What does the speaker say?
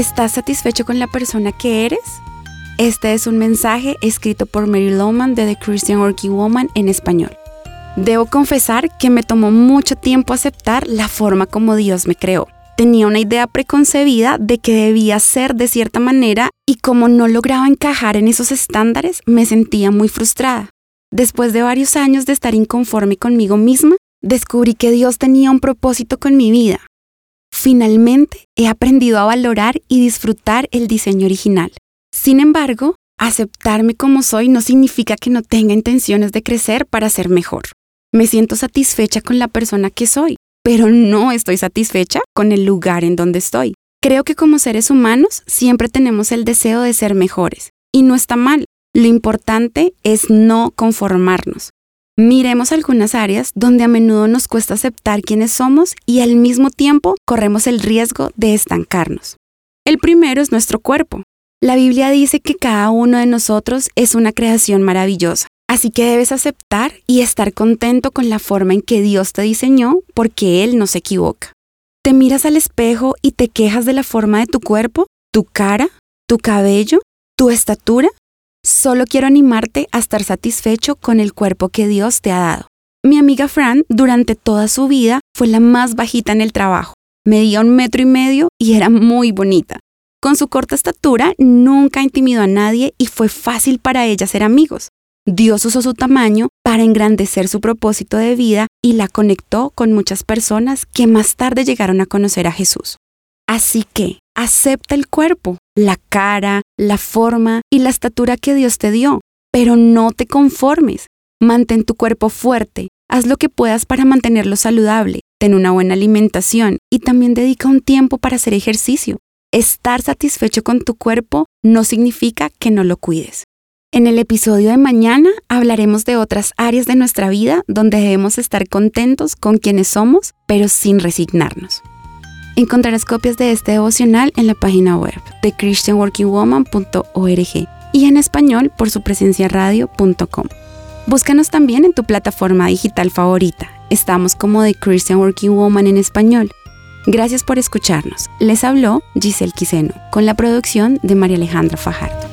¿Estás satisfecho con la persona que eres? Este es un mensaje escrito por Mary Lowman de The Christian Working Woman en español. Debo confesar que me tomó mucho tiempo aceptar la forma como Dios me creó. Tenía una idea preconcebida de que debía ser de cierta manera y como no lograba encajar en esos estándares, me sentía muy frustrada. Después de varios años de estar inconforme conmigo misma, descubrí que Dios tenía un propósito con mi vida. Finalmente, he aprendido a valorar y disfrutar el diseño original. Sin embargo, aceptarme como soy no significa que no tenga intenciones de crecer para ser mejor. Me siento satisfecha con la persona que soy, pero no estoy satisfecha con el lugar en donde estoy. Creo que como seres humanos siempre tenemos el deseo de ser mejores, y no está mal. Lo importante es no conformarnos. Miremos algunas áreas donde a menudo nos cuesta aceptar quiénes somos y al mismo tiempo corremos el riesgo de estancarnos. El primero es nuestro cuerpo. La Biblia dice que cada uno de nosotros es una creación maravillosa, así que debes aceptar y estar contento con la forma en que Dios te diseñó porque Él no se equivoca. ¿Te miras al espejo y te quejas de la forma de tu cuerpo, tu cara, tu cabello, tu estatura? Solo quiero animarte a estar satisfecho con el cuerpo que Dios te ha dado. Mi amiga Fran, durante toda su vida, fue la más bajita en el trabajo. Medía un metro y medio y era muy bonita. Con su corta estatura, nunca intimidó a nadie y fue fácil para ella ser amigos. Dios usó su tamaño para engrandecer su propósito de vida y la conectó con muchas personas que más tarde llegaron a conocer a Jesús. Así que acepta el cuerpo, la cara, la forma y la estatura que Dios te dio, pero no te conformes. Mantén tu cuerpo fuerte, haz lo que puedas para mantenerlo saludable, ten una buena alimentación y también dedica un tiempo para hacer ejercicio. Estar satisfecho con tu cuerpo no significa que no lo cuides. En el episodio de mañana hablaremos de otras áreas de nuestra vida donde debemos estar contentos con quienes somos, pero sin resignarnos. Encontrarás copias de este devocional en la página web de christianworkingwoman.org y en español por su presencia radio.com. Búscanos también en tu plataforma digital favorita. Estamos como The Christian Working Woman en español. Gracias por escucharnos. Les habló Giselle Quiseno con la producción de María Alejandra Fajardo.